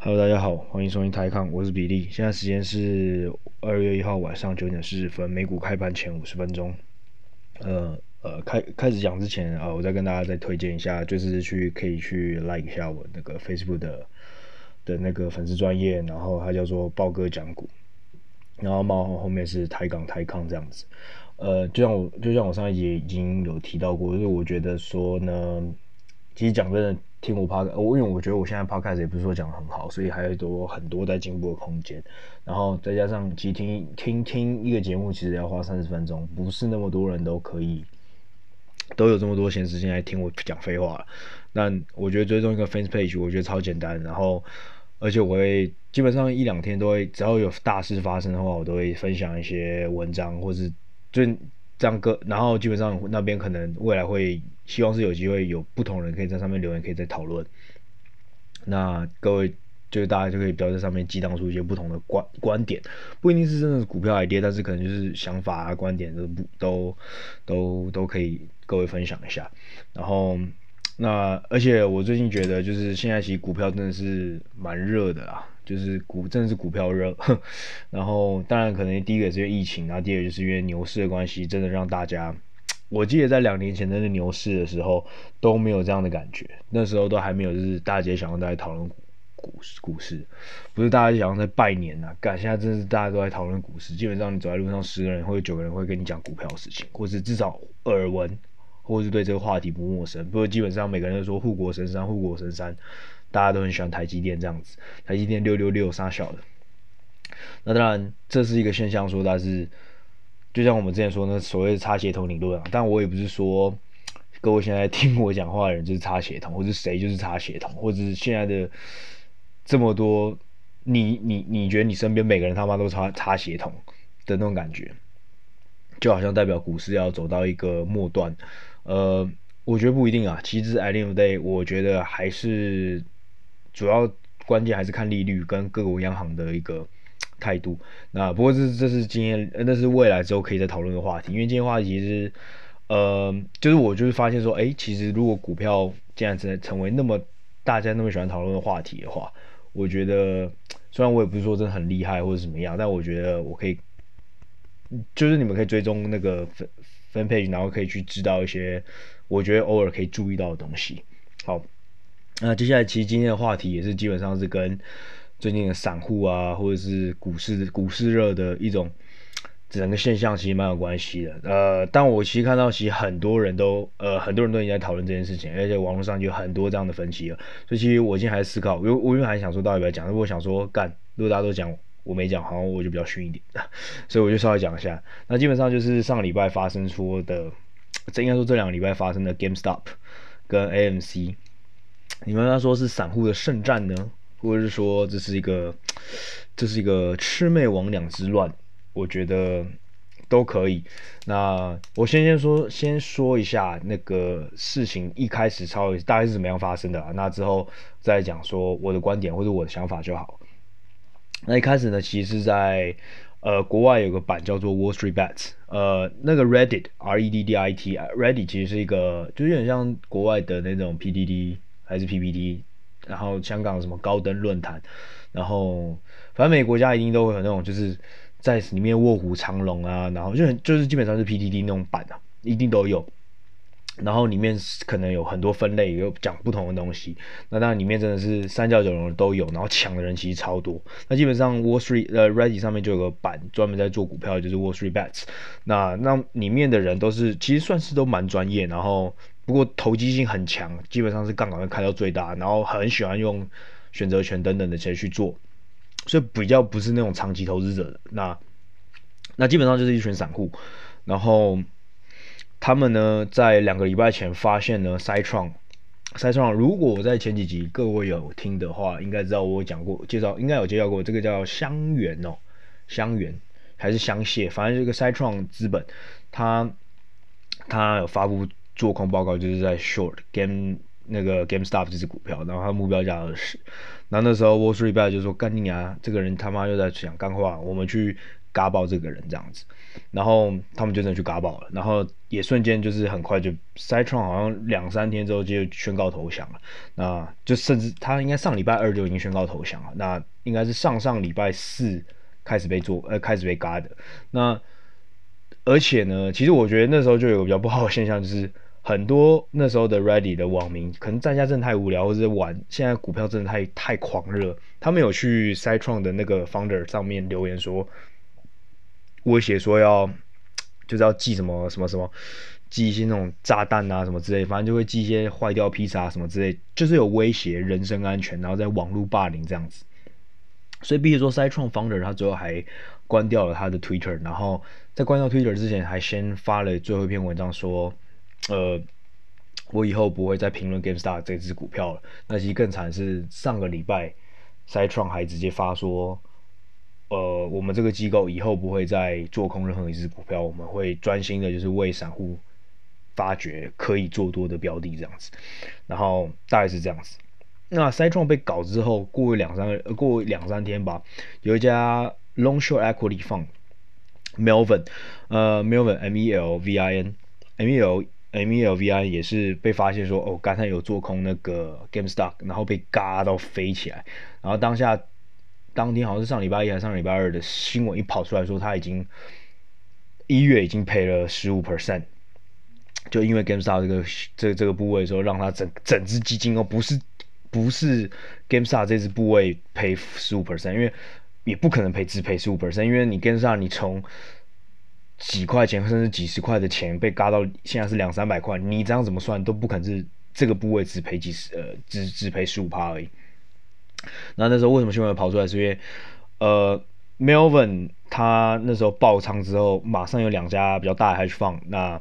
Hello，大家好，欢迎收听台康，我是比利。现在时间是二月一号晚上九点四十分，美股开盘前五十分钟。呃呃，开开始讲之前啊、我再跟大家再推荐一下，就是去可以去 like 一下我那个 Facebook 的的那个粉丝专业，然后它叫做豹哥讲股，然后冒号后面是台港台康这样子。呃，就像我就像我上一集已经有提到过，就是我觉得说呢，其实讲真的。听我 Pod，我因为我觉得我现在 podcast 也不是说讲得很好，所以还有多很多在进步的空间。然后再加上其实听听听一个节目，其实要花三十分钟，不是那么多人都可以都有这么多闲时间来听我讲废话。那我觉得追踪一个 fans page，我觉得超简单。然后而且我会基本上一两天都会，只要有大事发生的话，我都会分享一些文章，或是就。这样个，然后基本上那边可能未来会希望是有机会有不同人可以在上面留言，可以再讨论。那各位就是大家就可以不要在上面激荡出一些不同的观观点，不一定是真的是股票还跌但是可能就是想法啊观点都不都都都可以各位分享一下。然后那而且我最近觉得就是现在其实股票真的是蛮热的啦。就是股真的是股票热，然后当然可能第一个也是因为疫情，然后第二个就是因为牛市的关系，真的让大家，我记得在两年前的那牛市的时候都没有这样的感觉，那时候都还没有就是大街小巷都在讨论股股市股市，不是大街小巷在拜年呐、啊，干现在真的是大家都在讨论股市，基本上你走在路上十个人或者九个人会跟你讲股票的事情，或是至少耳闻，或是对这个话题不陌生，不过基本上每个人都说护国神山，护国神山。大家都很喜欢台积电这样子，台积电六六六杀小的。那当然这是一个现象，说它是就像我们之前说那所谓的插协同理论啊。但我也不是说各位现在听我讲话的人就是插协同，或者谁就是插协同，或者是现在的这么多，你你你觉得你身边每个人他妈都插插协同的那种感觉，就好像代表股市要走到一个末端。呃，我觉得不一定啊。其实 at the end of the day，我觉得还是。主要关键还是看利率跟各国央行的一个态度。那不过这这是今天，那是未来之后可以再讨论的话题。因为今天话题其实，呃，就是我就是发现说，哎，其实如果股票这样成成为那么大家那么喜欢讨论的话题的话，我觉得虽然我也不是说真的很厉害或者怎么样，但我觉得我可以，就是你们可以追踪那个分分配，然后可以去知道一些我觉得偶尔可以注意到的东西。好。那接下来其实今天的话题也是基本上是跟最近的散户啊，或者是股市股市热的一种整个现象其实蛮有关系的。呃，但我其实看到其实很多人都呃很多人都已经在讨论这件事情，而且网络上就有很多这样的分析了。所以其实我今天还在思考，我我因为还想说到底要不要讲，如果想说干，如果大家都讲我没讲，好像我就比较逊一点，所以我就稍微讲一下。那基本上就是上个礼拜发生出的，这应该说这两个礼拜发生的 GameStop 跟 AMC。你们要说是散户的圣战呢，或者是说这是一个这是一个魑魅魍魉之乱？我觉得都可以。那我先先说先说一下那个事情一开始超大概是怎么样发生的啊？那之后再讲说我的观点或者我的想法就好。那一开始呢，其实是在呃国外有个版叫做 Wall Street Bets，呃那个 Reddit R E D D I T Reddit 其实是一个就有点像国外的那种 P D D。还是 PPT，然后香港什么高登论坛，然后反正每个国家一定都会有那种就是在里面卧虎藏龙啊，然后就就是基本上是 PTT 那种版啊，一定都有。然后里面可能有很多分类，有讲不同的东西。那当然里面真的是三教九流都有，然后抢的人其实超多。那基本上 Wall Street 呃 Reddit 上面就有个版专门在做股票，就是 Wall Street Bets。那那里面的人都是其实算是都蛮专业，然后。不过投机性很强，基本上是杠杆会开到最大，然后很喜欢用选择权等等的钱去做，所以比较不是那种长期投资者的。那那基本上就是一群散户，然后他们呢在两个礼拜前发现呢 Citron。赛创如果我在前几集各位有听的话，应该知道我讲过介绍，应该有介绍过这个叫香源哦，香源还是香榭，反正这个塞创资本，它它有发布。做空报告就是在 short game 那个 GameStop 这支股票，然后他目标价二十，然后那时候 Wall Street Bet 就说干你啊，这个人他妈又在讲干话，我们去嘎爆这个人这样子，然后他们就真的去嘎爆了，然后也瞬间就是很快就 Citron 好像两三天之后就宣告投降了，那就甚至他应该上礼拜二就已经宣告投降了，那应该是上上礼拜四开始被做呃开始被嘎的，那而且呢，其实我觉得那时候就有比较不好的现象就是。很多那时候的 ready 的网民可能在家真的太无聊，或者玩现在股票真的太太狂热，他们有去 Citron 的那个 Founder 上面留言说，威胁说要就是要寄什么什么什么，寄一些那种炸弹啊什么之类，反正就会寄一些坏掉披萨什么之类，就是有威胁人身安全，然后在网络霸凌这样子。所以，比如说 Citron Founder 他最后还关掉了他的 Twitter，然后在关掉 Twitter 之前，还先发了最后一篇文章说。呃，我以后不会再评论 Gamestar 这支股票了。那其实更惨是上个礼拜，Citron 还直接发说，呃，我们这个机构以后不会再做空任何一只股票，我们会专心的就是为散户发掘可以做多的标的这样子。然后大概是这样子。那 c 创被搞之后，过两三个过两三天吧，有一家 Long Short Equity Fund Melvin，呃，Melvin M E L V I N M E L。MELVI 也是被发现说，哦，刚才有做空那个 GameStop，然后被嘎到飞起来，然后当下当天好像是上礼拜一还是上礼拜二的新闻一跑出来说，他已经一月已经赔了十五 percent，就因为 GameStop 这个这、这个部位的时候，让他整整只基金哦，不是不是 GameStop 这只部位赔十五 percent，因为也不可能赔只赔十五 percent，因为你 GameStop 你从几块钱甚至几十块的钱被嘎到现在是两三百块，你这样怎么算都不可能是这个部位只赔几十呃只只赔十五趴而已。那那时候为什么新闻跑出来？是因为呃 Melvin 他那时候爆仓之后，马上有两家比较大的 hedge fund，那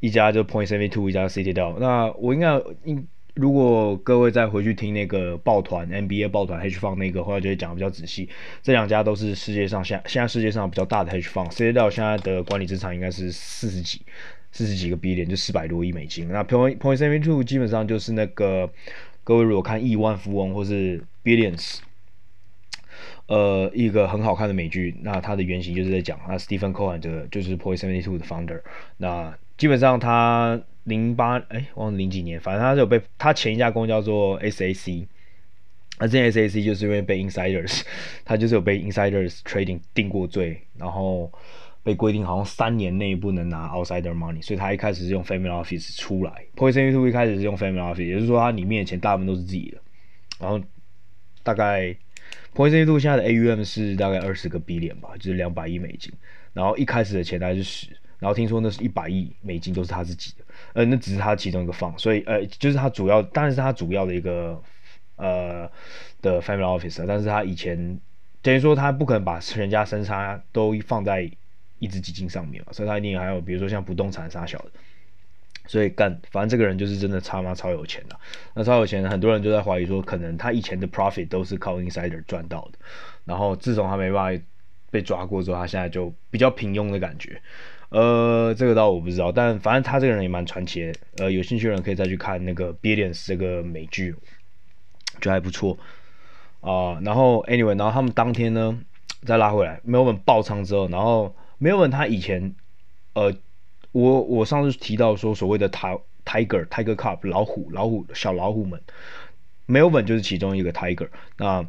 一家就 Point Seventy Two，一家 Citadel。那我应该应。如果各位再回去听那个抱团 NBA 抱团 hedge fund 那个话，就会讲的比较仔细。这两家都是世界上现现在世界上比较大的 hedge fund。Citadel 现在的管理资产应该是四十几四十几个 B 点就四百多亿美金。那 Point Point Seventy Two 基本上就是那个各位如果看亿万富翁或是 Billions，呃，一个很好看的美剧，那它的原型就是在讲那 Stephen Cohen 这个就是 Point Seventy Two 的 founder。那基本上他。零八哎，忘了零几年，反正他是有被他前一家公司叫做 SAC，那这 SAC 就是因为被 insiders，他就是有被 insiders trading 定过罪，然后被规定好像三年内不能拿 outsider money，所以他一开始是用 family office 出来，Point72 一开始是用 family office，也就是说他里面的钱大部分都是自己的，然后大概 Point72 现在的 AUM 是大概二十个 billion 吧，就是两百亿美金，然后一开始的钱大概是十，然后听说那是一百亿美金都是他自己的。呃，那只是他其中一个 fund，所以呃，就是他主要，当然是他主要的一个呃的 family office，但是他以前等于说他不可能把全家身家都放在一只基金上面嘛，所以他一定还有比如说像不动产杀小的，所以干，反正这个人就是真的超妈超有钱的，那超有钱，很多人就在怀疑说，可能他以前的 profit 都是靠 insider 赚到的，然后自从他没办法被抓过之后，他现在就比较平庸的感觉。呃，这个倒我不知道，但反正他这个人也蛮传奇的。呃，有兴趣的人可以再去看那个《Billions》这个美剧，觉得还不错啊、然后，anyway，然后他们当天呢，再拉回来，Melvin 爆仓之后，然后 Melvin 他以前，呃，我我上次提到说所谓的 Tiger Tiger cup” 老虎老虎小老虎们，Melvin 就是其中一个 Tiger。那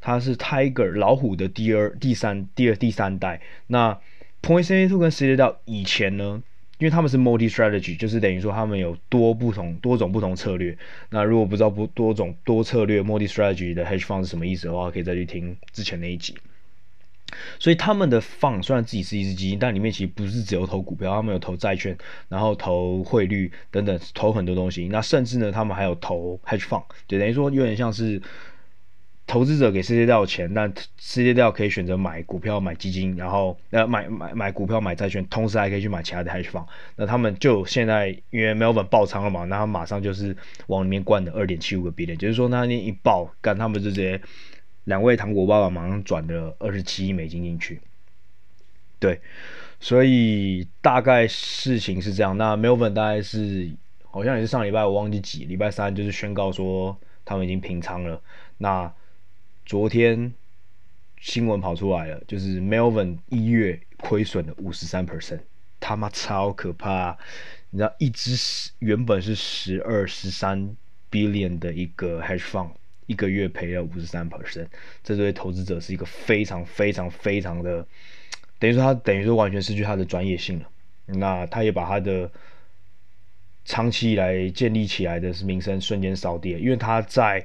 他是 Tiger 老虎的第二、第三、第二、第三代。那 point seven two 跟 Citadel 以前呢，因为他们是 multi strategy，就是等于说他们有多不同多种不同策略。那如果不知道不多种多策略 multi strategy 的 hedge fund 是什么意思的话，可以再去听之前那一集。所以他们的 fund 虽然自己是一只基金，但里面其实不是只有投股票，他们有投债券，然后投汇率等等，投很多东西。那甚至呢，他们还有投 hedge fund，就等于说有点像是。投资者给世界掉钱，但世界掉可以选择买股票、买基金，然后呃买买买股票、买债券，同时还可以去买其他的 hedge fund。那他们就现在因为 Melvin 爆仓了嘛，那他马上就是往里面灌了二点七五个 billion，就是说那一爆，干他们就直接两位糖果爸爸马上转了二十七亿美金进去。对，所以大概事情是这样。那 Melvin 大概是好像也是上礼拜我忘记几，礼拜三就是宣告说他们已经平仓了。那昨天新闻跑出来了，就是 Melvin 一月亏损了五十三 percent，他妈超可怕！你知道，一支十原本是十二十三 billion 的一个 hedge fund，一个月赔了五十三 percent，这对投资者是一个非常非常非常的，等于说他等于说完全失去他的专业性了。那他也把他的长期以来建立起来的是名声瞬间扫地了，因为他在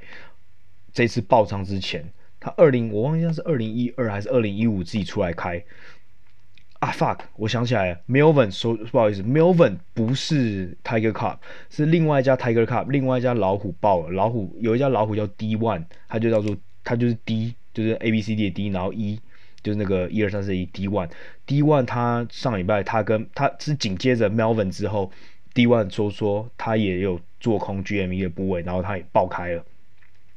这次爆仓之前。他二零我忘记是二零一二还是二零一五自己出来开 fuck，我想起来，Melvin 说不好意思，Melvin 不是 Tiger Cup，是另外一家 Tiger Cup，另外一家老虎爆了，老虎有一家老虎叫 D One，它就叫做它就是 D，就是 A B C D 的 D，然后 E 就是那个一二三四一 D One，D One 它上礼拜他跟他是紧接着 Melvin 之后，D One 说说它也有做空 GME 的部位，然后它也爆开了。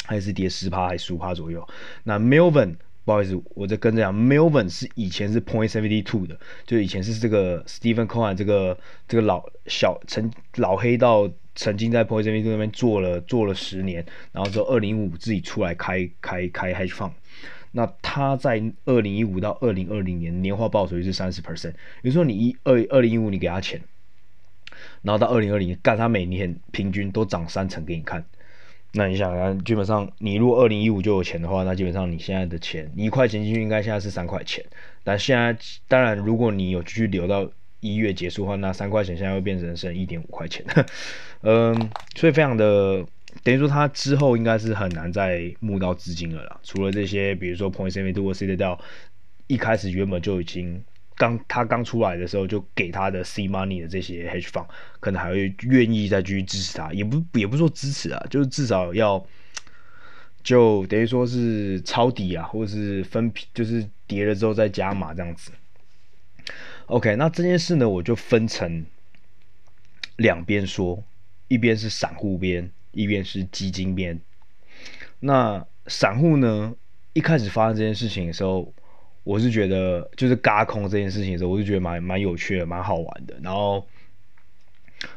还是跌十趴还是十五趴左右？那 Melvin 不好意思，我再跟着讲，Melvin 是以前是 Point Seventy Two 的，就以前是这个 Stephen Cohen 这个这个老小曾老黑道曾经在 Point Seventy Two 那边做了做了十年，然后之后二零一五自己出来开开开 Hedge Fund。那他在二零一五到二零二零年年化报酬率是三十 percent，比如说你一二二零一五你给他钱，然后到二零二零干他每年平均都涨三成给你看。那你想啊，基本上你如果二零一五就有钱的话，那基本上你现在的钱，一块钱进去应该现在是三块钱。但现在当然，如果你有继续留到一月结束的话，那三块钱现在会变成剩一点五块钱。嗯，所以非常的等于说，他之后应该是很难再募到资金了啦。除了这些，比如说 Point Seventy Two 或 Citadel，一开始原本就已经。刚他刚出来的时候，就给他的 C money 的这些 hedge fund，可能还会愿意再继续支持他，也不也不说支持啊，就是至少要，就等于说是抄底啊，或者是分批，就是跌了之后再加码这样子。OK，那这件事呢，我就分成两边说，一边是散户边，一边是基金边。那散户呢，一开始发生这件事情的时候。我是觉得，就是嘎空这件事情的时候，我是觉得蛮蛮有趣的，蛮好玩的。然后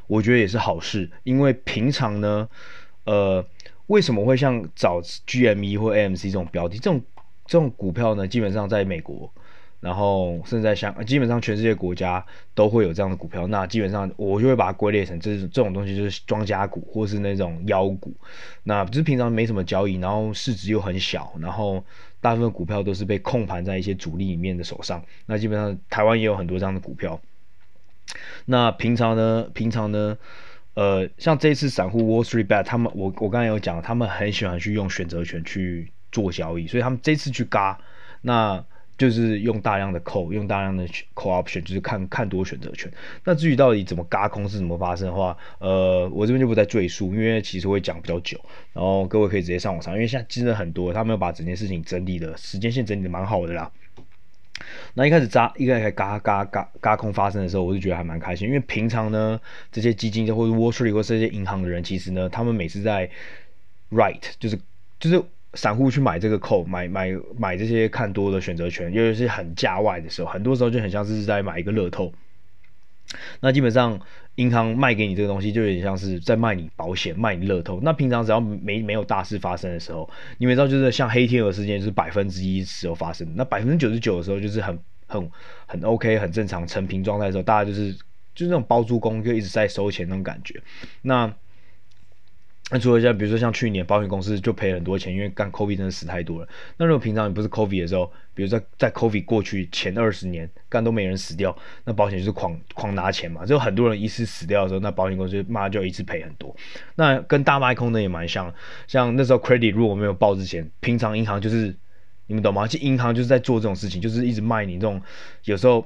我觉得也是好事，因为平常呢，呃，为什么会像找 GME 或 AMC 这种标的，这种这种股票呢？基本上在美国，然后甚至在香，基本上全世界国家都会有这样的股票。那基本上我就会把它归类成这这种东西，就是庄家股或是那种妖股。那就是平常没什么交易，然后市值又很小，然后。大部分股票都是被控盘在一些主力里面的手上，那基本上台湾也有很多这样的股票。那平常呢，平常呢，呃，像这次散户 Wall Street Bet，他们我我刚才有讲，他们很喜欢去用选择权去做交易，所以他们这次去嘎，那。就是用大量的 call，用大量的 call option，就是看看多选择权。那至于到底怎么嘎空是怎么发生的话，呃，我这边就不再赘述，因为其实会讲比较久。然后各位可以直接上网查，因为现在真的很多，他们有把整件事情整理的时间线整理的蛮好的啦。那一开始扎，一开始嘎嘎嘎嘎空发生的时候，我就觉得还蛮开心，因为平常呢，这些基金或者 Wall Street 或者这些银行的人，其实呢，他们每次在 write 就是就是。散户去买这个扣买买买这些看多的选择权，尤其是很价外的时候，很多时候就很像是在买一个乐透。那基本上银行卖给你这个东西，就有点像是在卖你保险、卖你乐透。那平常只要没没有大事发生的时候，你们知道就是像黑天鹅事件，就是百分之一时候发生，那百分之九十九的时候就是很很很 OK、很正常、成平状态的时候，大家就是就是那种包租公就一直在收钱那种感觉。那那除了像比如说像去年保险公司就赔很多钱，因为干 COVID 真的死太多了。那如果平常你不是 COVID 的时候，比如在在 COVID 过去前二十年干都没人死掉，那保险就是狂狂拿钱嘛。就很多人一次死掉的时候，那保险公司妈就一次赔很多。那跟大卖空的也蛮像，像那时候 Credit 如果没有爆之前，平常银行就是你们懂吗？其实银行就是在做这种事情，就是一直卖你这种有时候。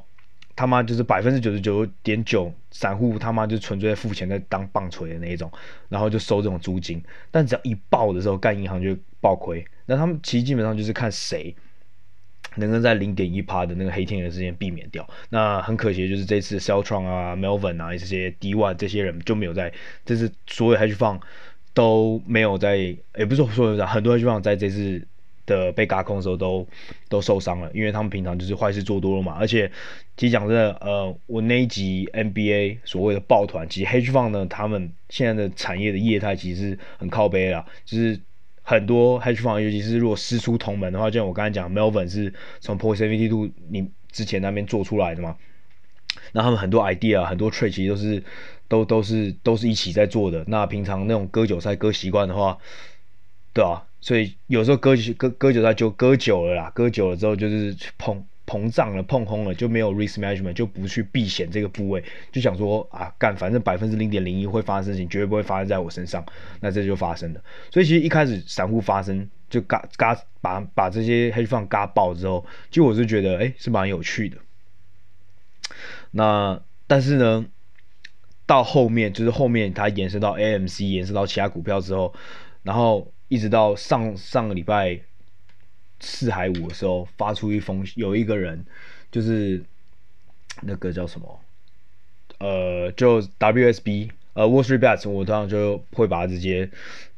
他妈就是百分之九十九点九散户，他妈就纯粹在付钱在当棒槌的那一种，然后就收这种租金。但只要一爆的时候，干银行就爆亏。那他们其实基本上就是看谁能够在零点一趴的那个黑天鹅之间避免掉。那很可惜就是这次 Celltron 啊、Melvin 啊这些 D One 这些人就没有在，这次所有 Hedge Fund 都没有在，也不是说所有的，很多 Hedge Fund 在这次。的被轧空的时候都都受伤了，因为他们平常就是坏事做多了嘛。而且其实讲真的，呃，我那一集 NBA 所谓的抱团，其实 Hedge Fund 呢，他们现在的产业的业态其实是很靠背啦，就是很多 hedge fund，尤其是如果师出同门的话，就像我刚才讲，Melvin 是从 Point Seventy Two 你之前那边做出来的嘛，那他们很多 idea，很多 trade 其实都是都都是都是一起在做的。那平常那种割韭菜割习惯的话，对啊，所以有时候割割割韭菜就割久了啦，割久了之后就是碰。膨胀了，碰空了，就没有 risk management，就不去避险这个部位，就想说啊，干，反正百分之零点零一会发生事情，绝对不会发生在我身上，那这就发生了。所以其实一开始散户发生就嘎嘎把把这些 hedge fund 嘎爆之后，其实我是觉得哎、是蛮有趣的。那但是呢，到后面就是后面它延伸到 AMC，延伸到其他股票之后，然后一直到上上个礼拜。四海五的时候发出一封，有一个人就是那个叫什么，呃，就 WSB，呃，Wall Street Bets，我通常就会把它直接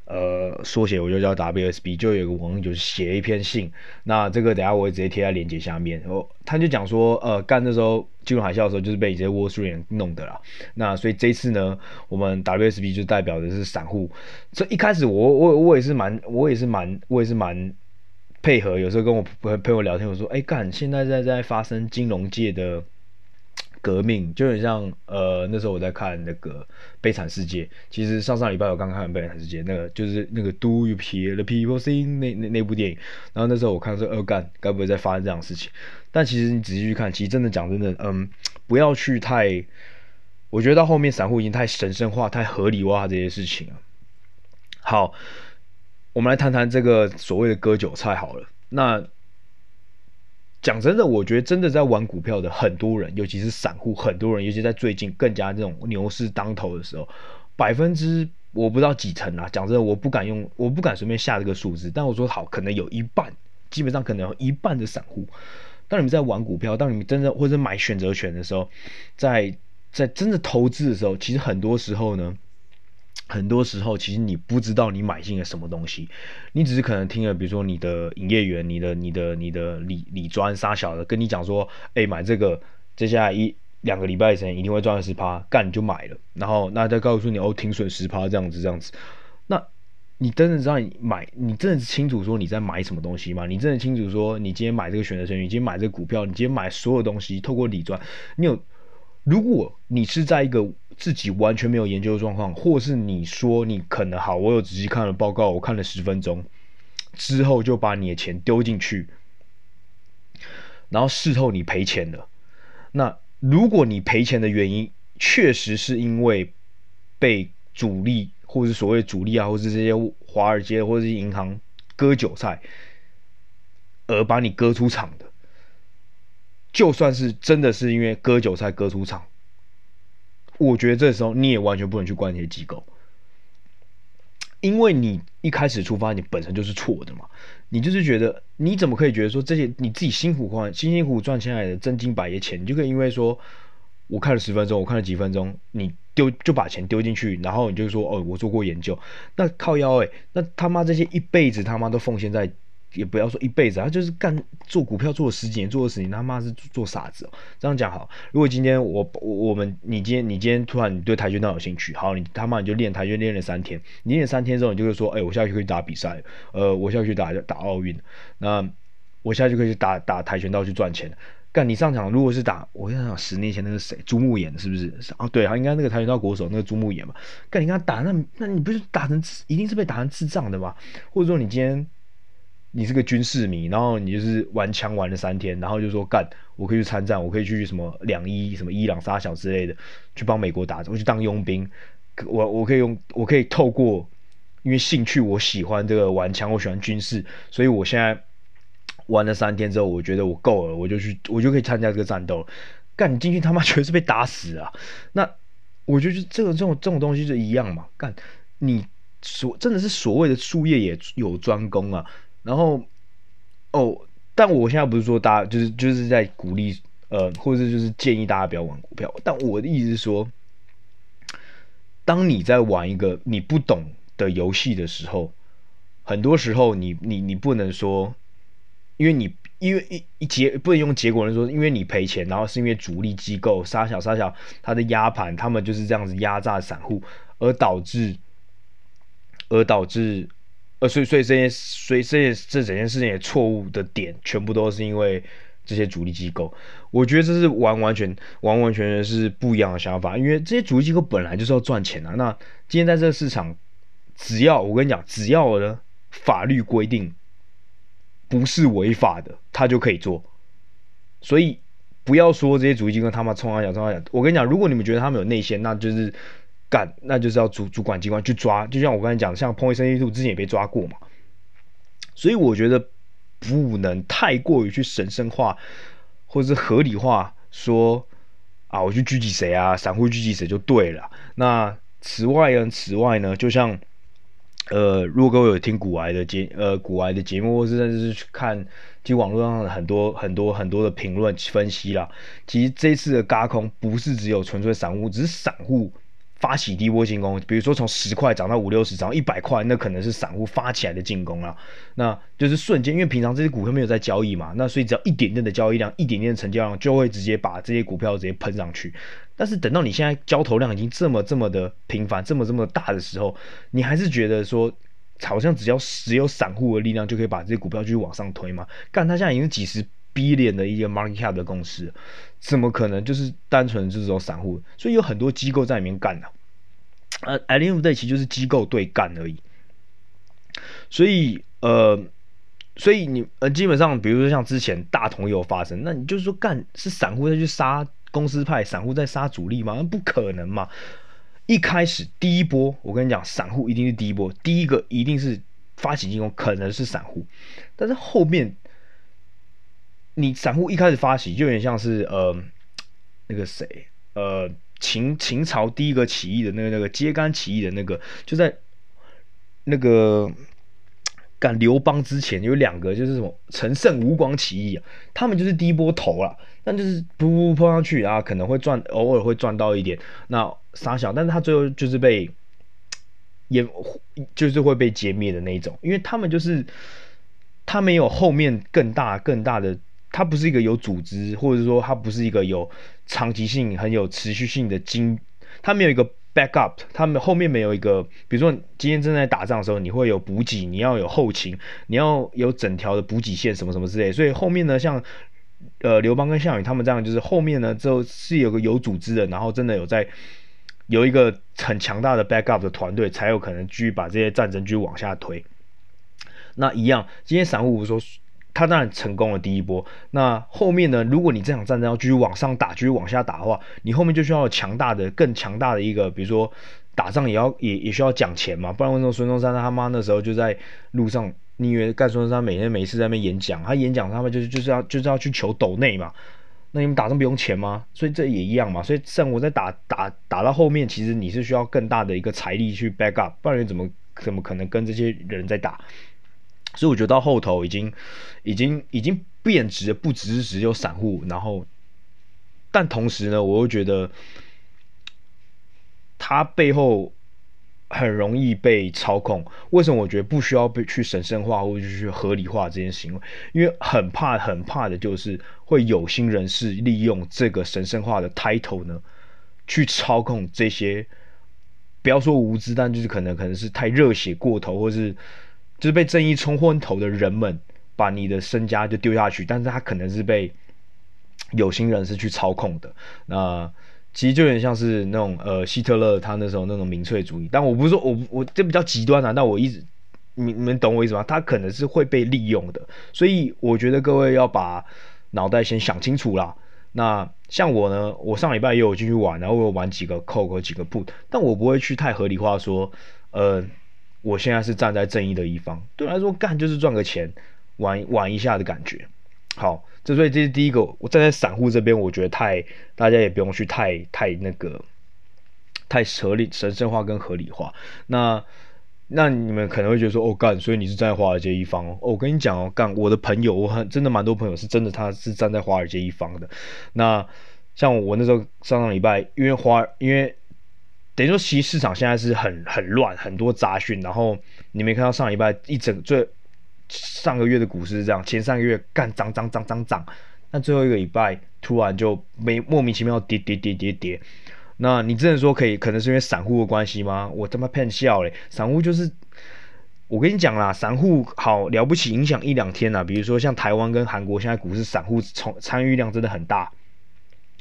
呃缩写，我就叫 WSB，就有一个网友就是写一篇信，那这个等下我会直接贴在链接下面，然后他就讲说，呃，干那时候金融海啸的时候就是被这些 Wall Street 人弄的啦，那所以这次呢，我们 WSB 就代表的是散户，所以一开始我我我也是蛮，我也是蛮，我也是蛮。配合。有时候跟我朋友聊天，我说：“哎，干，现在在在发生金融界的革命，就很像呃那时候我在看那个《悲惨世界》，其实上上礼拜我刚看完《悲惨世界》，那个就是那个 Do you hear the people sing 那那那部电影，然后那时候我看说：呃干，该不会再发生这样的事情？但其实你仔细去看，其实真的讲真的，嗯，不要去太，我觉得到后面散户已经太神圣化、太合理化这些事情了。好。”我们来谈谈这个所谓的割韭菜好了。那讲真的，我觉得真的在玩股票的很多人，尤其是散户，很多人，尤其在最近更加这种牛市当头的时候，百分之我不知道几成啊。讲真的，我不敢用，我不敢随便下这个数字。但我说好，可能有一半，基本上可能有一半的散户，当你们在玩股票，当你们真的或者买选择权的时候，在在真的投资的时候，其实很多时候呢。很多时候，其实你不知道你买进了什么东西，你只是可能听了，比如说你的营业员、你的、你的、你的理理专沙小的跟你讲说，哎，买这个，接下来一两个礼拜前一定会赚十趴，干你就买了，然后那再告诉你哦，停损十趴这样子这样子，那你真的知道你买，你真的清楚说你在买什么东西吗？你真的清楚说你今天买这个选择权，你今天买这个股票，你今天买所有东西，透过理专，你有？如果你是在一个自己完全没有研究状况，或是你说你可能好，我有仔细看了报告，我看了十分钟之后就把你的钱丢进去，然后事后你赔钱了。那如果你赔钱的原因确实是因为被主力，或是所谓主力啊，或是这些华尔街或是银行割韭菜，而把你割出场的。就算是真的是因为割韭菜割出场，我觉得这时候你也完全不能去怪那些机构，因为你一开始出发你本身就是错的嘛，你就是觉得你怎么可以觉得说这些你自己辛苦换辛辛苦苦赚下来的真金白银钱，你就可以因为说我看了十分钟，我看了几分钟，你丢就把钱丢进去，然后你就说哦我做过研究，那靠腰诶、那他妈这些一辈子他妈都奉献在。也不要说一辈子，他就是干做股票做了十几年，做了十年，他妈是做傻子哦。这样讲好，如果今天我我们你今天你今天突然你对跆拳道有兴趣，好，你他妈你就练跆拳练了三天，你练三天之后，你就会说，哎、我下去可以打比赛，呃，我下去打打奥运，那我下去可以去打打跆拳道去赚钱。干你上场如果是打，我想想十年前那个谁朱木炎是不是？哦，对，啊，应该那个跆拳道国手那个朱木炎嘛。干你跟他打，那那你不是打成一定是被打成智障的吗？或者说你今天？你是个军事迷，然后你就是玩枪玩了三天，然后就说干，我可以去参战，我可以去什么两伊什么伊朗沙小之类的，去帮美国打，我去当佣兵，我我可以用，我可以透过，因为兴趣我喜欢这个玩枪，我喜欢军事，所以我现在玩了三天之后，我觉得我够了，我就去，我就可以参加这个战斗。干你进去他妈全是被打死啊！那我觉得这个这种这种东西就一样嘛，干你所真的是所谓的术业也有专攻啊。然后，哦，但我现在不是说大家就是就是在鼓励呃，或者就是建议大家不要玩股票。但我的意思是说，当你在玩一个你不懂的游戏的时候，很多时候你你你不能说，因为你因为一一结不能用结果来说，因为你赔钱，然后是因为主力机构杀小杀小他的压盘，他们就是这样子压榨散户，而导致而导致。呃，所以所以这些，所以这些这整件事情的错误的点，全部都是因为这些主力机构。我觉得这是完完全完完全全是不一样的想法，因为这些主力机构本来就是要赚钱啊。那今天在这个市场，只要我跟你讲，只要呢法律规定不是违法的，他就可以做。所以不要说这些主力机构他妈冲啊讲冲啊讲，我跟你讲，如果你们觉得他们有内线，那就是。干，那就是要主主管机关去抓，就像我刚才讲的，像碰一生意兔之前也被抓过嘛，所以我觉得不能太过于去神圣化或者是合理化说啊，我去狙击谁啊，散户狙击谁就对了。那此外呢，此外呢，就像呃，如果各位有听股癌的节呃股癌的节目，或是甚至是去看其实网络上很多很多很多的评论分析啦，其实这次的轧空不是只有纯粹散户，只是散户。发起第一波进攻，比如说从十块涨到五六十，涨到一百块，那可能是散户发起来的进攻了。那就是瞬间，因为平常这些股票没有在交易嘛，那所以只要一点点的交易量，一点点的成交量，就会直接把这些股票直接喷上去。但是等到你现在交投量已经这么这么的频繁，这么这么大的时候，你还是觉得说，好像只要只有散户的力量就可以把这些股票继续往上推吗？干，它现在已经几十 B 脸的一个 market cap 的公司，怎么可能就是单纯是这种散户？所以有很多机构在里面干的，呃，at the end of the day 其实就是机构对干而已。所以呃，所以你呃基本上，比如说像之前大同也有发生，那你就是说干是散户在去杀公司派，散户在杀主力吗？那不可能嘛！一开始第一波，我跟你讲，散户一定是第一波，第一个一定是发起进攻，可能是散户，但是后面。你散户一开始发起就有点像是呃那个谁呃秦秦朝第一个起义的那个那个揭竿起义的那个就在那个赶刘邦之前有两个就是什么陈胜吴广起义啊，他们就是第一波头了，但就是噗噗碰上去啊，可能会赚偶尔会赚到一点那傻小，但是他最后就是被也就是会被歼灭的那一种，因为他们就是他没有后面更大更大的。它不是一个有组织，或者说它不是一个有长期性、很有持续性的经，它没有一个 backup，它们后面没有一个，比如说今天正在打仗的时候，你会有补给，你要有后勤，你要有整条的补给线什么什么之类，所以后面呢，像呃刘邦跟项羽他们这样，就是后面呢就是有个有组织的，然后真的有在有一个很强大的 backup 的团队，才有可能继续把这些战争继续往下推。那一样，今天散户说。他当然成功了第一波，那后面呢？如果你这场战争要继续往上打，继续往下打的话，你后面就需要强大的、更强大的一个，比如说打仗也要也也需要讲钱嘛，不然为什么孙中山他妈那时候就在路上，你以为干孙中山每天每次在那边演讲，他演讲他们就是就是要就是要去求斗内嘛，那你们打仗不用钱吗？所以这也一样嘛，所以像我在打打打到后面，其实你是需要更大的一个财力去 back up，不然你怎么怎么可能跟这些人在打？所以我觉得到后头已经，已经已经贬值的，不只是只有散户，然后，但同时呢，我又觉得，它背后很容易被操控。为什么我觉得不需要被去神圣化或者去合理化这件行为？因为很怕很怕的就是会有心人士利用这个神圣化的 title 呢，去操控这些，不要说无知，但就是可能可能是太热血过头，或是。就是被正义冲昏头的人们，把你的身家就丢下去，但是他可能是被有心人士去操控的。那其实就有点像是那种呃希特勒他那时候那种民粹主义，但我不是说我我这比较极端啊，但我一直你你们懂我意思吗？他可能是会被利用的，所以我觉得各位要把脑袋先想清楚啦。那像我呢，我上礼拜也有进去玩，然后我有玩几个 call 和几个 put，但我不会去太合理化说，呃。我现在是站在正义的一方，对我来说干就是赚个钱，玩玩一下的感觉。好，这所以这是第一个，我站在散户这边，我觉得太大家也不用去太太那个太合理神圣化跟合理化。那那你们可能会觉得说，哦干，所以你是站在华尔街一方哦。我跟你讲哦，干我的朋友，我很真的蛮多朋友是真的，他是站在华尔街一方的。那像我那时候上上礼拜，因为华因为。等于说，其实市场现在是很很乱，很多杂讯。然后你没看到上礼拜一整最上个月的股市是这样，前三个月干涨涨涨涨涨，那最后一个礼拜突然就没莫名其妙跌跌跌跌跌。那你真的说可以，可能是因为散户的关系吗？我他妈骗笑嘞！散户就是我跟你讲啦，散户好了不起，影响一两天呐。比如说像台湾跟韩国现在股市散户从参与量真的很大，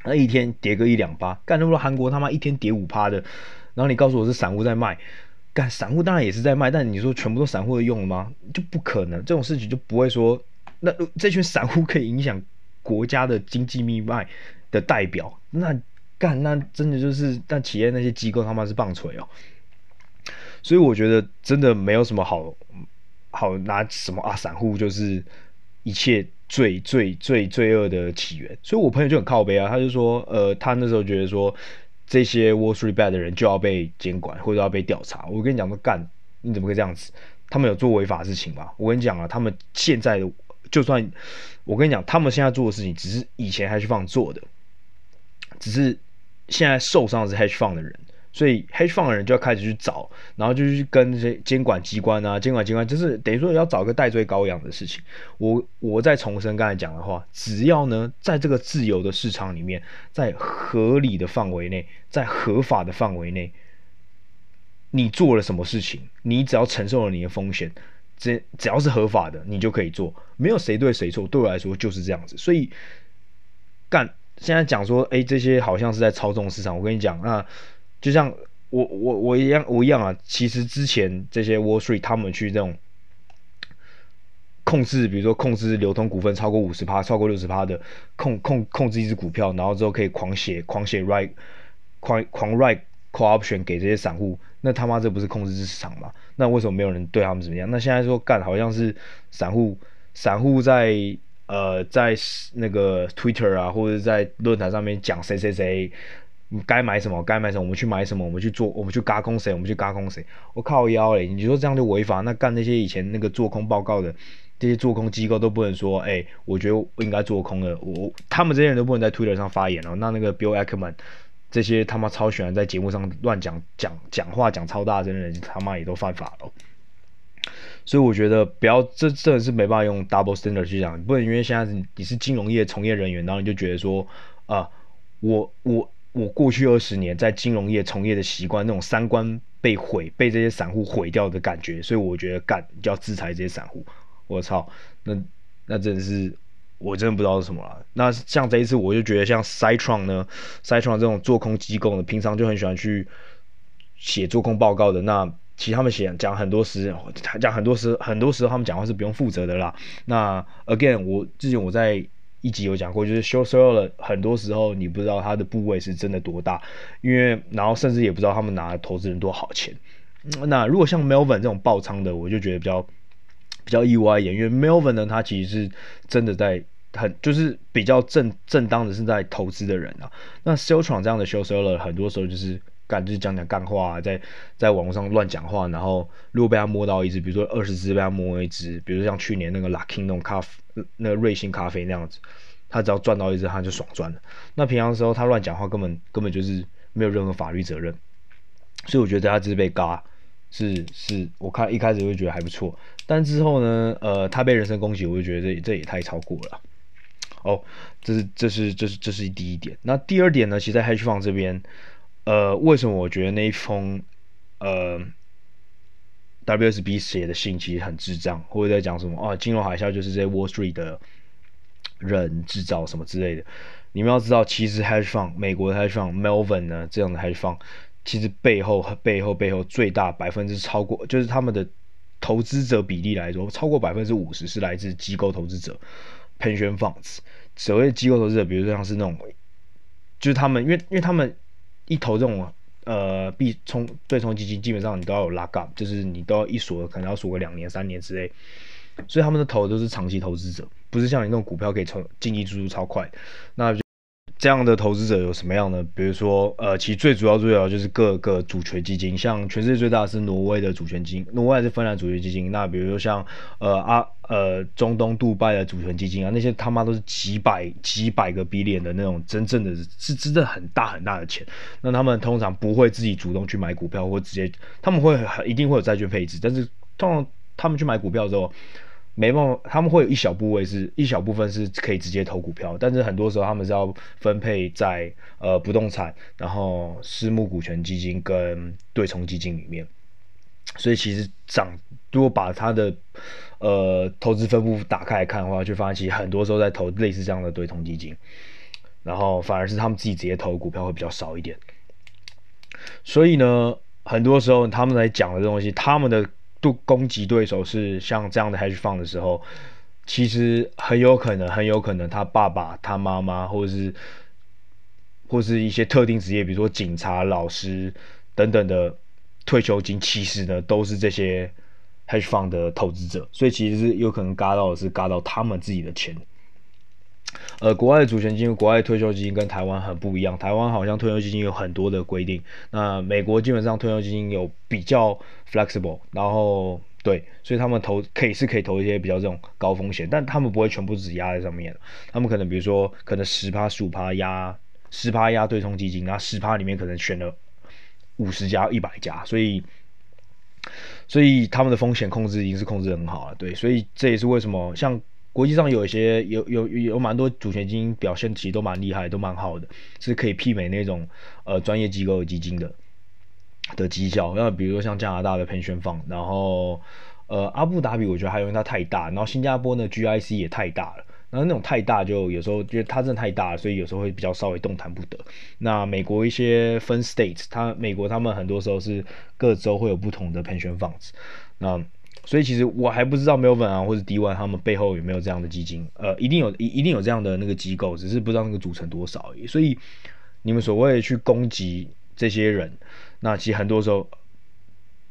那一天跌个一两趴，干那么多韩国他妈一天跌五趴的，然后你告诉我是散户在卖，干散户当然也是在卖，但你说全部都散户的用了吗？就不可能，这种事情就不会说，那这群散户可以影响国家的经济命脉的代表，那干那真的就是，但企业那些机构他妈是棒槌哦。所以我觉得真的没有什么好好拿什么啊，散户就是一切最最最罪恶的起源。所以我朋友就很靠北啊，他就说，呃，他那时候觉得说这些 Wall Street Bets 的人就要被监管或者要被调查。我跟你讲，说干，你怎么可以这样子？他们有做违法事情吗？我跟你讲啊，他们现在就算我跟你讲，他们现在做的事情只是以前 Hedge Fund 做的，只是现在受伤的是 Hedge Fund 的人。所以 hedge fund 的人就要开始去找，然后就去跟这些监管机关啊，监管机关就是等于说要找个代罪羔羊的事情。我我再重申刚才讲的话，只要呢在这个自由的市场里面，在合理的范围内，在合法的范围内，你做了什么事情，你只要承受了你的风险，只只要是合法的，你就可以做，没有谁对谁错。对我来说就是这样子。所以干现在讲说，哎，这些好像是在操纵市场。我跟你讲那。就像我我我一样我一样啊，其实之前这些 Wall Street 他们去这种控制，比如说控制流通股份超过五十趴、超过六十趴的控控控制一只股票，然后之后可以狂写狂写 right 狂狂 write call option 给这些散户，那他妈这不是控制市场吗？那为什么没有人对他们怎么样？那现在说干好像是散户散户在呃在那个 Twitter 啊或者在论坛上面讲谁谁谁。你该买什么？该买什么？我们去买什么？我们去做？我们去轧空谁？我们去轧空谁？我靠腰嘞！你说这样就违法？那干那些以前那个做空报告的这些做空机构都不能说，哎、我觉得我应该做空的。我他们这些人都不能在 Twitter 上发言哦。那那个 Bill Ackman 这些他妈超喜欢在节目上乱讲讲讲话讲超大声的人，他妈也都犯法了。所以我觉得不要，这真的是没办法用 double standard 去讲，不能因为现在你是金融业从业人员，然后你就觉得说啊、我我。我过去二十年在金融业从业的习惯，那种三观被毁、被这些散户毁掉的感觉，所以我觉得干要制裁这些散户。我操，那那真的是我真的不知道是什么了。那像这一次，我就觉得像 Citron 呢，Citron 这种做空机构呢，平常就很喜欢去写做空报告的。那其实他们写讲很多时，讲很多时，很多时候他们讲话是不用负责的啦。那 Again，我之前我在。一集有讲过，就是 show seller 很多时候你不知道他的部位是真的多大，因为然后甚至也不知道他们拿投资人多少钱。那如果像 Melvin 这种爆仓的，我就觉得比较比较意外一点，因为 Melvin 呢，他其实是真的在很就是比较正正当的是在投资的人啊。那 Citron 这样的 show seller 很多时候就是。干就是讲讲干话、在在网络上乱讲话，然后如果被他摸到一只，比如说二十只被他摸一只，比如像去年那个 Luckin 那种咖啡，那个瑞幸咖啡那样子，他只要赚到一只他就爽赚了。那平常的时候他乱讲话，根本根本就是没有任何法律责任，所以我觉得他只是被嘎，是是，我看一开始就觉得还不错，但之后呢，呃，他被人身攻击，我就觉得这这也太超过了。哦，这是这是这是这是第一点。那第二点呢，其实在 Hedge Fund 这边。呃，为什么我觉得那一封呃 WSB 写的信其实很智障，或者在讲什么啊？金融海啸就是这些 Wall Street 的人制造什么之类的。你们要知道，其实 Hedge Fund 美国的 Hedge Fund Melvin 呢这样的 Hedge Fund，其实背后背后背后最大百分之超过，就是他们的投资者比例来说，超过百分之五十是来自机构投资者 Pension Funds。所谓机构投资者，比如说像是那种，就是他们，因为因为他们。一投这种呃必冲对冲基金，基本上你都要有 lock up，就是你都要一锁，可能要锁个两年三年之类。所以他们的投都是长期投资者，不是像你那种股票可以从进进出出超快。那。这样的投资者有什么样的？比如说，呃，其实最主要、最主要就是各个主权基金，像全世界最大的是挪威的主权基金，挪威还是芬兰主权基金。那比如说像，呃啊呃中东杜拜的主权基金啊，那些他妈都是几百几百个 B 脸的那种，真正的是真的很大很大的钱。那他们通常不会自己主动去买股票，或直接他们会一定会有债券配置，但是通常他们去买股票之后。没办法，他们会有一小部位是一小部分是可以直接投股票，但是很多时候他们是要分配在呃不动产，然后私募股权基金跟对冲基金里面。所以其实涨，如果把它的呃投资分布打开来看的话，就发现其实很多时候在投类似这样的对冲基金，然后反而是他们自己直接投股票会比较少一点。所以呢，很多时候他们来讲的东西，他们的都攻击对手是像这样的 hedge fund 的时候，其实很有可能，很有可能他爸爸、他妈妈，或者是或是一些特定职业，比如说警察、老师等等的退休金，其实呢都是这些 hedge fund 的投资者，所以其实是有可能嘎到的是嘎到他们自己的钱。呃，国外的主权基金、国外退休基金跟台湾很不一样。台湾好像退休基金有很多的规定，那美国基本上退休基金有比较 flexible，然后对，所以他们投可以是可以投一些比较这种高风险，但他们不会全部只压在上面，他们可能比如说可能十趴十五趴压十趴压对冲基金，那十趴里面可能选了五十家一百家，所以所以他们的风险控制已经是控制得很好了，对，所以这也是为什么像。国际上有一些有有有蛮多主权基金表现其实都蛮厉害，都蛮好的，是可以媲美那种呃专业机构的基金的的绩效。那比如说像加拿大的 Pension Fund，然后呃阿布达比我觉得还因为它太大，然后新加坡呢 GIC 也太大了，然后那种太大就有时候觉得它真的太大了，所以有时候会比较稍微动弹不得。那美国一些分 States，它美国他们很多时候是各州会有不同的 Pension Funds，那。所以其实我还不知道 Melvin 啊或者 D1 他们背后有没有这样的基金，呃，一定有，一一定有这样的那个机构，只是不知道那个组成多少而已。所以你们所谓去攻击这些人，那其实很多时候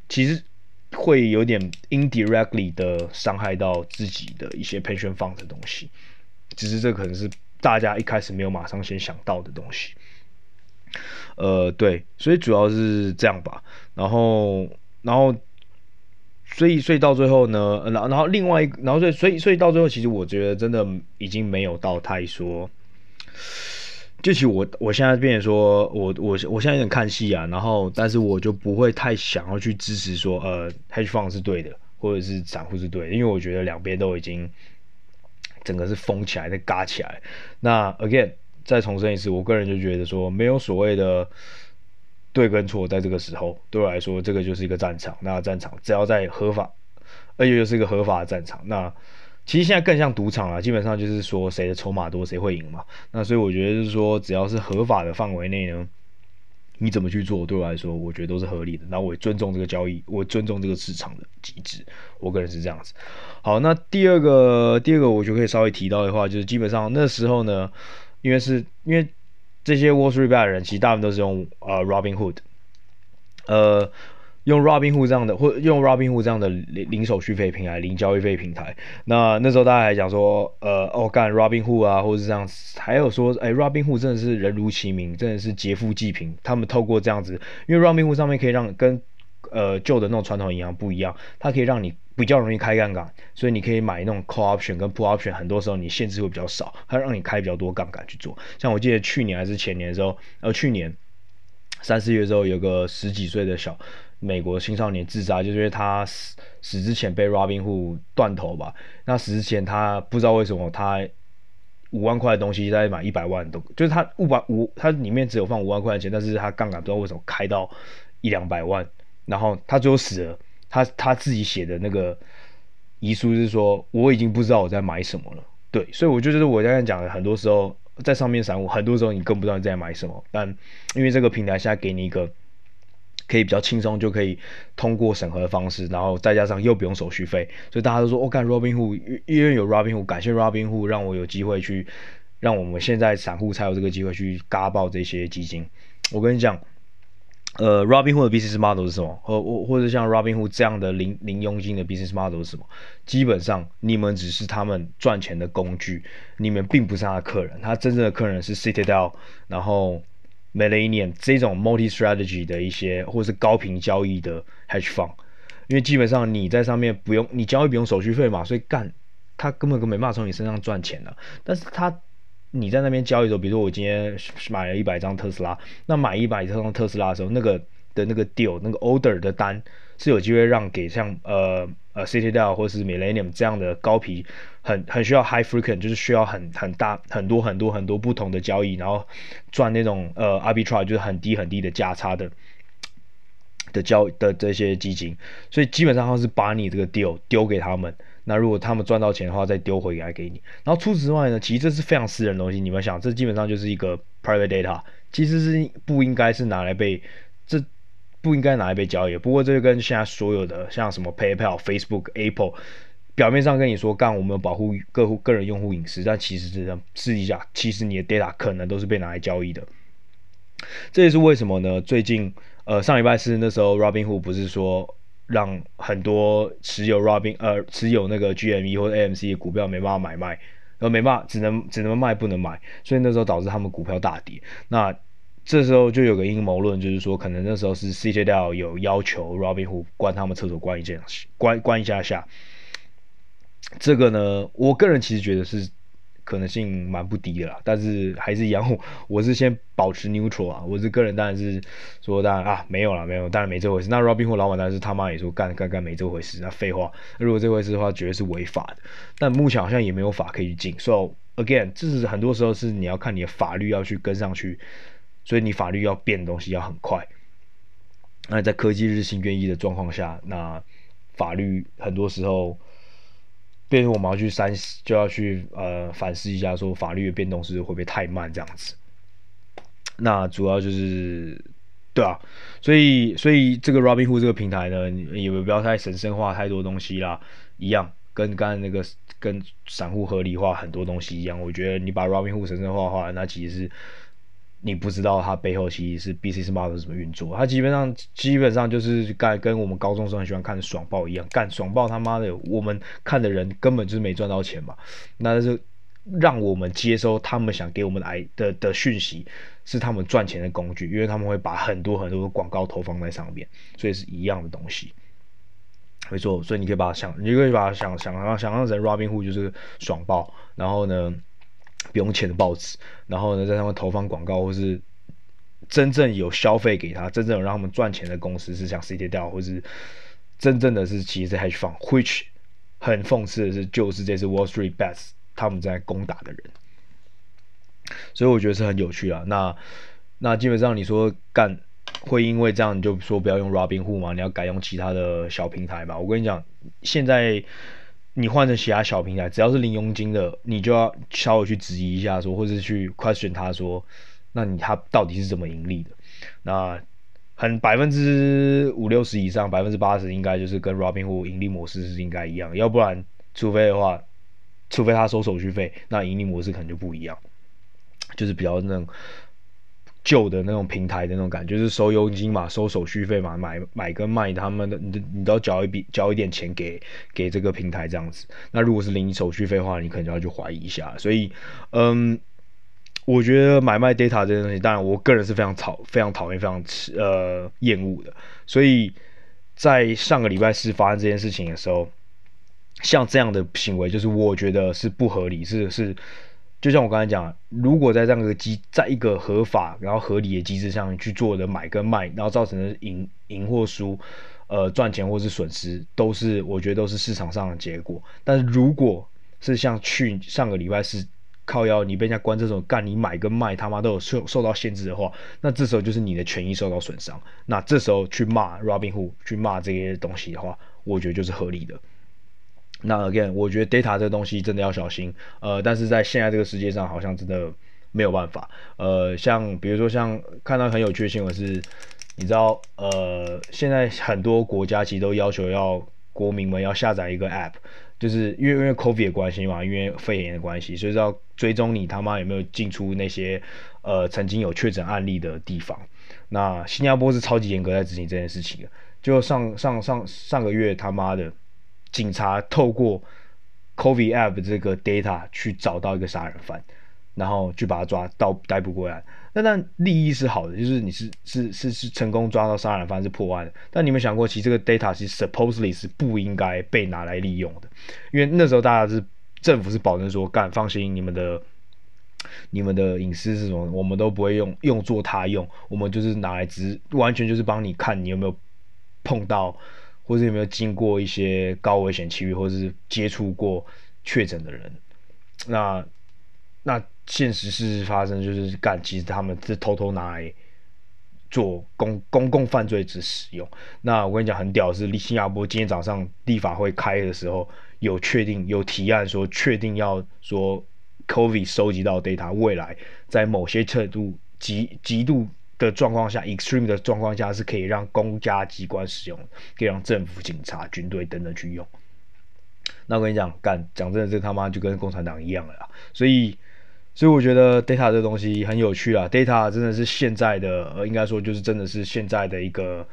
其实会有点 indirectly 的伤害到自己的一些 pension fund 的东西，只是这可能是大家一开始没有马上先想到的东西。呃，对，所以主要是这样吧。然后，然后。所以，所以到最后呢，然后，然后另外一，然后所以，所以，所以到最后，其实我觉得真的已经没有到太说，就其实我我现在变成说，我我我现在有点看戏啊，然后，但是我就不会太想要去支持说，呃，hedge fund 是对的，或者是散户是对的，因为我觉得两边都已经整个是封起来，在嘎起来。那 again 再重申一次，我个人就觉得说，没有所谓的。对跟错，在这个时候对我来说，这个就是一个战场。那战场只要在合法，而且又是一个合法的战场。那其实现在更像赌场了，基本上就是说谁的筹码多，谁会赢嘛。那所以我觉得就是说，只要是合法的范围内呢，你怎么去做，对我来说，我觉得都是合理的。那我也尊重这个交易，我尊重这个市场的机制。我个人是这样子。好，那第二个，第二个我就可以稍微提到的话，就是基本上那时候呢，因为是因为。这些 Wall Street Bet 的人，其实大部分都是用呃 Robinhood，呃，用 Robinhood 这样的，或用 Robinhood 这样的零零手续费平台、零交易费平台。那那时候大家还讲说，呃，哦，干 Robinhood 啊，或者是这样，还有说，哎，Robinhood 真的是人如其名，真的是劫富济贫。他们透过这样子，因为 Robinhood 上面可以让跟呃旧的那种传统银行不一样，它可以让你。比较容易开杠杆，所以你可以买那种 call option 跟 put option，很多时候你限制会比较少，它让你开比较多杠杆去做。像我记得去年还是前年的时候，呃，去年三四月的时候，有个十几岁的小美国青少年自杀，就是因为他死死之前被 Robinhood 断头吧。那死之前他不知道为什么他五万块的东西在买一百万都，就是他五百五，他里面只有放五万块钱，但是他杠杆不知道为什么开到一两百万，然后他最后死了。他他自己写的那个遗书是说，我已经不知道我在买什么了。对，所以我就觉得我刚才讲的，很多时候在上面散户，很多时候你更不知道你在买什么。但因为这个平台现在给你一个可以比较轻松就可以通过审核的方式，然后再加上又不用手续费，所以大家都说，我、干 Robinhood，因为有 Robinhood，感谢 Robinhood 让我有机会去，让我们现在散户才有这个机会去嘎爆这些基金。我跟你讲。呃，Robinhood 的 business model 是什么？或或或者像 Robinhood 这样的零零佣金的 business model 是什么？基本上你们只是他们赚钱的工具，你们并不是他的客人。他真正的客人是 Citadel，然后 m i l l e n i u m 这种 multi strategy 的一些，或是高频交易的 hedge fund。因为基本上你在上面不用，你交易不用手续费嘛，所以干他根本就没办法从你身上赚钱的。但是他你在那边交易的时候，比如说我今天买了一百张特斯拉，那买一百张特斯拉的时候，那个的那个 deal 那个 order 的单是有机会让给像呃呃 Citadel 或是 Millennium 这样的高频很很需要 high frequent，就是需要很很大很多很多很多不同的交易，然后赚那种呃 arbitrage 就是很低很低的价差的的交的这些基金，所以基本上他是把你这个 deal 丢给他们，那如果他们赚到钱的话，再丢回来给你。然后除此之外呢，其实这是非常私人的东西，你们想，这基本上就是一个 private data，其实是不应该是拿来被这不应该拿来被交易。不过这就跟现在所有的像什么 PayPal、Facebook、Apple，表面上跟你说干我们保护个户个人用户隐私，但其实是这样，私底下其实你的 data 可能都是被拿来交易的。这也是为什么呢？最近。呃，上礼拜四那时候，Robinhood 不是说让很多持有 Robin 呃持有那个 GME 或者 AMC 的股票没办法买卖，呃没办法，只能只能卖不能买，所以那时候导致他们股票大跌。那这时候就有个阴谋论，就是说可能那时候是 Citadel 有要求 Robinhood 关他们厕所关一件关关一下下。这个呢，我个人其实觉得是。可能性蛮不低的啦，但是还是一样，我是先保持 neutral 啊。我是个人，当然是说，当然啊，没有啦，没有，当然没这回事。那 Robin 或老板当然是他妈也说干干干没这回事，那废话。如果这回事的话，绝对是违法的。但目前好像也没有法可以进。So again，这是很多时候是你要看你的法律要去跟上去，所以你法律要变的东西要很快。那在科技日新月异的状况下，那法律很多时候。变成我们要去三就要去呃反思一下，说法律的变动是会不会太慢这样子？那主要就是对啊，所以所以这个 Robinhood 这个平台呢，也不要太神圣化太多东西啦，一样跟刚才那个跟散户合理化很多东西一样，我觉得你把 Robinhood 神圣化的话，那其实是。你不知道它背后其实是 business model 是怎么运作，它基本上基本上就是干跟我们高中生很喜欢看的爽爆一样，干爽爆他妈的，我们看的人根本就是没赚到钱嘛，那是让我们接收他们想给我们来的的讯息，是他们赚钱的工具，因为他们会把很多很多的广告投放在上面，所以是一样的东西，没错，所以你可以把它想，你可以把它想想象想象成 Robinhood 就是爽爆，然后呢。不用钱的报纸，然后呢，在上面投放广告，或是真正有消费给他，真正有让他们赚钱的公司是像 Citadel，或是真正的是其实是 hedge fund，which 很讽刺的是，就是这次 Wall Street Bets 他们在攻打的人，所以我觉得是很有趣啊。那那基本上你说干会因为这样你就说不要用 Robinhood 吗？你要改用其他的小平台嘛？我跟你讲，现在。你换成其他小平台，只要是零佣金的，你就要稍微去质疑一下说，或者去 question 他说，那你他到底是怎么盈利的？那很百分之五六十以上，百分之八十应该就是跟 Robinhood 盈利模式是应该一样，要不然，除非的话，除非他收手续费，那盈利模式可能就不一样，就是比较那种。旧的那种平台的那种感觉，就是收佣金嘛，收手续费嘛，买买跟卖他们的，你你都要交一笔交一点钱给给这个平台这样子。那如果是零手续费的话，你可能就要去怀疑一下。所以，嗯，我觉得买卖 data 这些东西，当然我个人是非常讨非常讨厌非常呃厌恶的。所以在上个礼拜四发生这件事情的时候，像这样的行为，就是我觉得是不合理，是是。就像我刚才讲，如果在这样一个机，在一个合法然后合理的机制上去做的买跟卖，然后造成的赢赢或输，呃，赚钱或是损失，都是我觉得都是市场上的结果。但是如果是像去上个礼拜是靠腰，你被人家关这种干，你买跟卖他妈都有受受到限制的话，那这时候就是你的权益受到损伤。那这时候去骂 Robinhood，去骂这些东西的话，我觉得就是合理的。那 again，我觉得 data 这个东西真的要小心，呃，但是在现在这个世界上，好像真的没有办法，呃，像比如说像看到很有趣的新闻是，你知道，呃，现在很多国家其实都要求要国民们要下载一个 app，就是因为因为 COVID 的关系嘛，因为肺炎的关系，所以要追踪你他妈有没有进出那些呃曾经有确诊案例的地方。那新加坡是超级严格在执行这件事情的，就上上上上个月他妈的。警察透过 COVID app 这个 data 去找到一个杀人犯，然后去把他抓到逮捕过来。那但利益是好的，就是你是是是是成功抓到杀人犯是破案的。但你有没有想过，其实这个 data 其 supposedly 是不应该被拿来利用的，因为那时候大家是政府是保证说，干放心，你们的你们的隐私是什么，我们都不会用用作他用，我们就是拿来只完全就是帮你看你有没有碰到。或者有没有经过一些高危险区域，或者是接触过确诊的人？那那现实事实发生就是干，其实他们是偷偷拿来做公公共犯罪之使用。那我跟你讲很屌的是，新加坡今天早上立法会开的时候，有确定有提案说，确定要说 COVID 收集到 data，未来在某些程度极极度的状况下，extreme 的状况下是可以让公家机关使用，可以让政府、警察、军队等等去用。那我跟你讲，干讲真的，这他妈就跟共产党一样了啦。所以，所以我觉得 data 这东西很有趣啊。data 真的是现在的，呃，应该说就是真的是现在的一个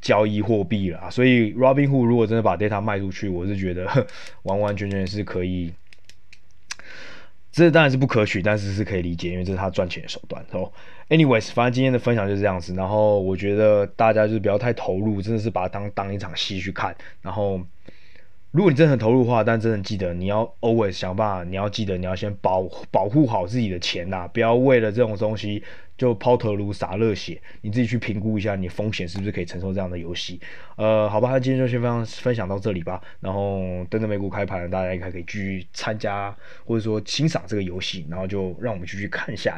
交易货币了。所以，Robinhood 如果真的把 data 卖出去，我是觉得 完完全全是可以。这当然是不可取，但是是可以理解，因为这是他赚钱的手段。So, anyways，反正今天的分享就是这样子。然后我觉得大家就是不要太投入，真的是把它当当一场戏去看。然后。如果你真的很投入的话，但真的记得你要 always 想办法，你要记得你要先保保护好自己的钱呐、不要为了这种东西就抛头颅洒热血。你自己去评估一下，你风险是不是可以承受这样的游戏？呃，好吧，那今天就先分享分享到这里吧。然后等着美股开盘，大家应该可以继续参加或者说欣赏这个游戏，然后就让我们继续看一下。